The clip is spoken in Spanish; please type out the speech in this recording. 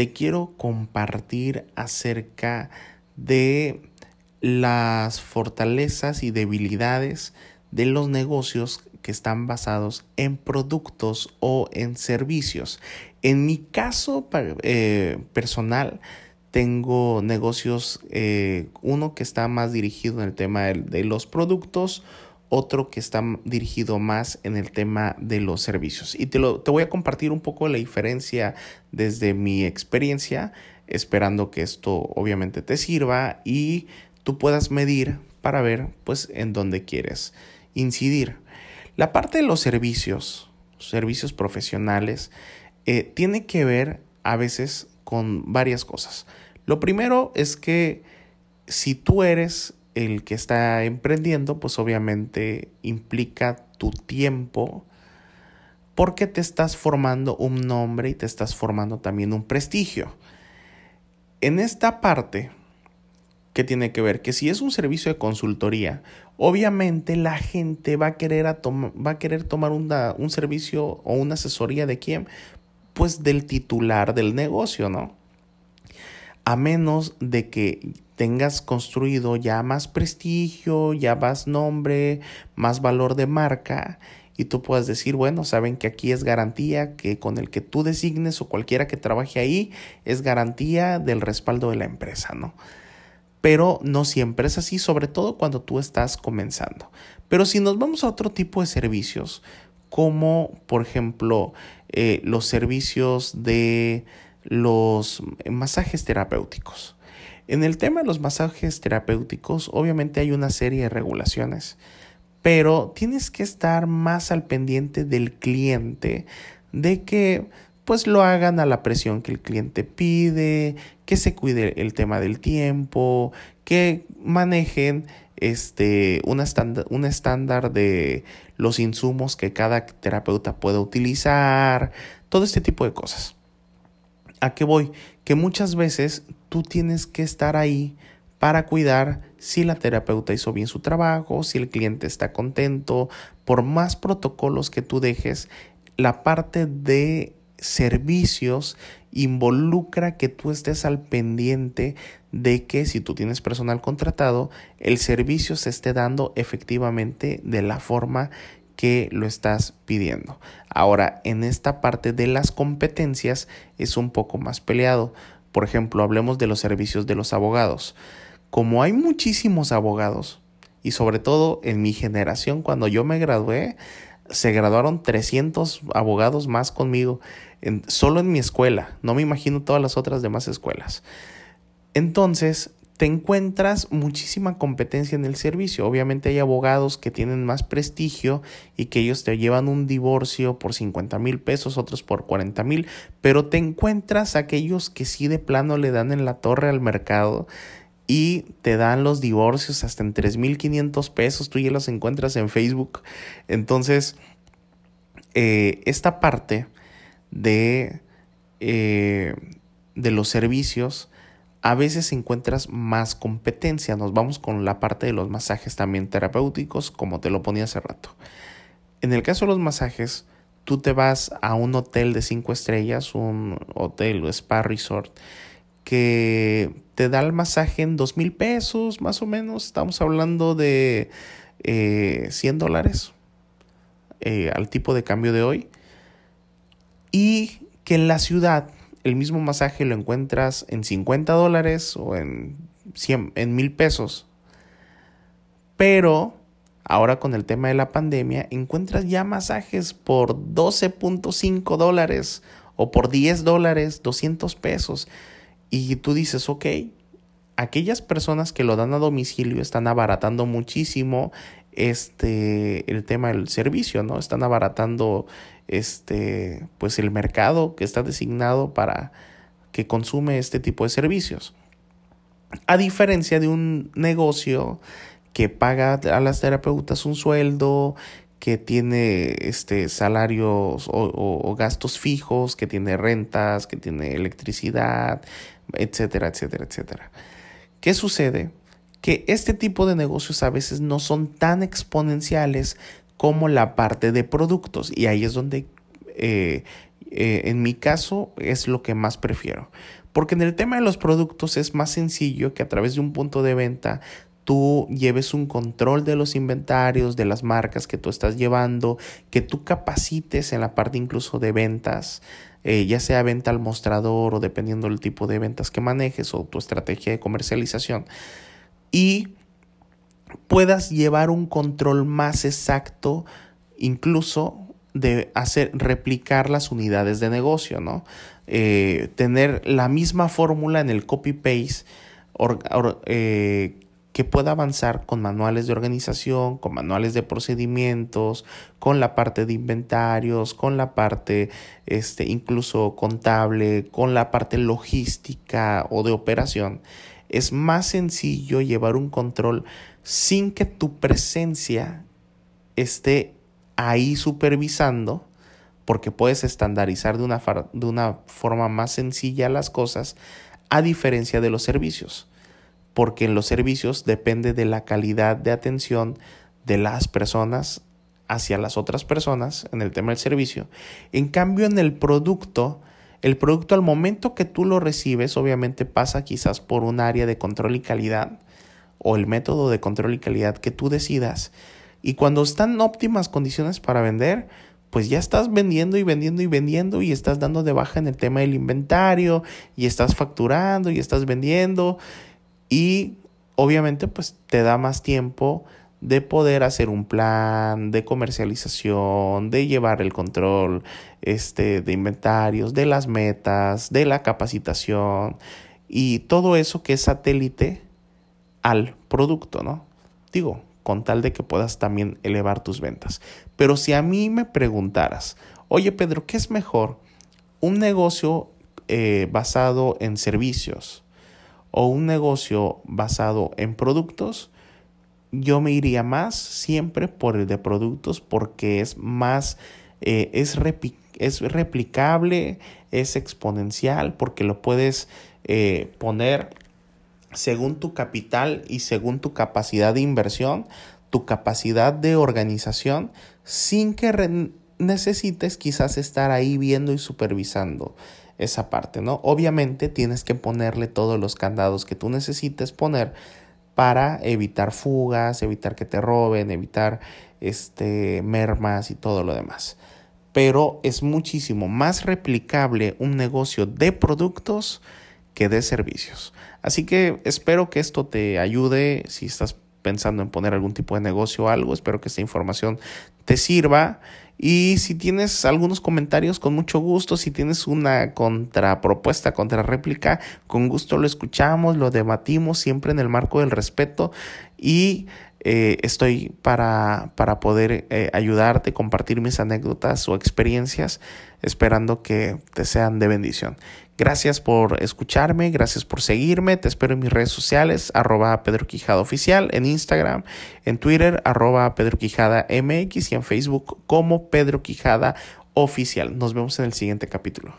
te quiero compartir acerca de las fortalezas y debilidades de los negocios que están basados en productos o en servicios. En mi caso eh, personal, tengo negocios, eh, uno que está más dirigido en el tema de, los productos, otro que está dirigido más en el tema de los servicios. Y te, lo, te voy a compartir un poco la diferencia desde mi experiencia, esperando que esto obviamente te sirva y tú puedas medir para ver pues en dónde quieres incidir. La parte de los servicios, servicios profesionales, eh, tiene que ver a veces con varias cosas. Lo primero es que si tú eres el que está emprendiendo, pues obviamente implica tu tiempo porque te estás formando un nombre y te estás formando también un prestigio. En esta parte, ¿qué tiene que ver? Que si es un servicio de consultoría, obviamente la gente va a querer, va a querer tomar un servicio o una asesoría de quién? Pues del titular del negocio, ¿no? A menos de que tengas construido ya más prestigio, ya más nombre, más valor de marca y tú puedas decir, bueno, saben que aquí es garantía que con el que tú designes o cualquiera que trabaje ahí es garantía del respaldo de la empresa, ¿no? Pero no siempre es así, sobre todo cuando tú estás comenzando. Pero si nos vamos a otro tipo de servicios, como por ejemplo eh, los servicios de los masajes terapéuticos. En el tema de los masajes terapéuticos, obviamente hay una serie de regulaciones pero tienes que estar más al pendiente del cliente de que pues lo hagan a la presión que el cliente pide, que se cuide el tema del tiempo, que manejen este, estándar, un estándar de los insumos que cada terapeuta pueda utilizar, todo este tipo de cosas. ¿A qué voy? Que muchas veces tú tienes que estar ahí para cuidar si la terapeuta hizo bien su trabajo, si el cliente está contento. Por más protocolos que tú dejes, la parte de servicios involucra que tú estés al pendiente de que si tú tienes personal contratado, el servicio se esté dando efectivamente de la forma que lo estás pidiendo. Ahora, en esta parte de las competencias es un poco más peleado. Por ejemplo, hablemos de los servicios de los abogados como hay muchísimos abogados, y sobre todo en mi generación, cuando yo me gradué, se graduaron 300 abogados más conmigo, en, solo en mi escuela, no me imagino todas las otras demás escuelas. Entonces, te encuentras muchísima competencia en el servicio. Obviamente hay abogados que tienen más prestigio y que ellos te llevan un divorcio por 50 mil pesos, otros por 40 mil, pero te encuentras aquellos que sí de plano le dan en la torre al mercado y te dan los divorcios hasta en 3.500 pesos, tú ya los encuentras en Facebook. Entonces, eh, esta parte de, eh, de los servicios, a veces encuentras más competencia. Nos vamos con la parte de los masajes también terapéuticos, como te lo ponía hace rato. En el caso de los masajes, tú te vas a un hotel de 5 estrellas, un hotel o spa resort, que te da el masaje en dos mil pesos, más o menos. Estamos hablando de eh, 100 dólares eh, al tipo de cambio de hoy. Y que en la ciudad el mismo masaje lo encuentras en 50 dólares o en, 100, en mil pesos. Pero ahora con el tema de la pandemia encuentras ya masajes por 12.5 dólares o por 10 dólares, 200 pesos. Y tú dices, ok, aquellas personas que lo dan a domicilio están abaratando muchísimo este el tema del servicio, ¿no? Están abaratando este pues el mercado que está designado para que consume este tipo de servicios. A diferencia de un negocio que paga a las terapeutas un sueldo, que tiene este salarios o gastos fijos, que tiene rentas, que tiene electricidad, etcétera, etcétera, etcétera. ¿Qué sucede? Que este tipo de negocios a veces no son tan exponenciales como la parte de productos y ahí es donde eh, eh, en mi caso es lo que más prefiero. Porque en el tema de los productos es más sencillo que a través de un punto de venta tú lleves un control de los inventarios, de las marcas que tú estás llevando, que tú capacites en la parte incluso de ventas, eh, ya sea venta al mostrador o dependiendo del tipo de ventas que manejes o tu estrategia de comercialización. Y puedas llevar un control más exacto, incluso de hacer replicar las unidades de negocio, ¿no? Eh, tener la misma fórmula en el copy paste eh, que pueda avanzar con manuales de organización, con manuales de procedimientos, con la parte de inventarios, con la parte este, incluso contable, con la parte logística o de operación. Es más sencillo llevar un control sin que tu presencia esté ahí supervisando, porque puedes estandarizar de una, de una forma más sencilla las cosas, a diferencia de los servicios porque en los servicios depende de la calidad de atención de las personas hacia las otras personas en el tema del servicio. En cambio, en el producto, el producto al momento que tú lo recibes, obviamente pasa quizás por un área de control y calidad o el método de control y calidad que tú decidas. Y cuando están óptimas condiciones para vender, pues ya estás vendiendo y vendiendo y vendiendo y estás dando de baja en el tema del inventario y estás facturando y estás vendiendo y obviamente pues te da más tiempo de poder hacer un plan de comercialización, de llevar el control este, de inventarios, de las metas, de la capacitación y todo eso que es satélite al producto, ¿no? Digo, con tal de que puedas también elevar tus ventas. Pero si a mí me preguntaras, oye Pedro, ¿qué es mejor? ¿Un negocio eh, basado en servicios? o un negocio basado en productos, yo me iría más siempre por el de productos porque es más, eh, es, es, replicable, es exponencial, porque lo puedes eh, poner según tu capital y según tu capacidad de inversión, tu capacidad de organización, sin que necesites quizás estar ahí viendo y supervisando esa parte, ¿no? Obviamente tienes que ponerle todos los candados que tú necesites poner para evitar fugas, evitar que te roben, evitar este mermas y todo lo demás. Pero es muchísimo más replicable un negocio de productos que de servicios. Así que espero que esto te ayude si estás pensando en poner algún tipo de negocio o algo. Espero que esta información te sirva. Y si tienes algunos comentarios, con mucho gusto. Si tienes una contrapropuesta, réplica, con gusto lo escuchamos, lo debatimos siempre en el marco del respeto. Y eh, estoy para, para poder eh, ayudarte, compartir mis anécdotas o experiencias, esperando que te sean de bendición. Gracias por escucharme, gracias por seguirme. Te espero en mis redes sociales, arroba Pedro Quijada Oficial, en Instagram, en Twitter, arroba Pedro Quijada MX y en Facebook como Pedro Quijada Oficial. Nos vemos en el siguiente capítulo.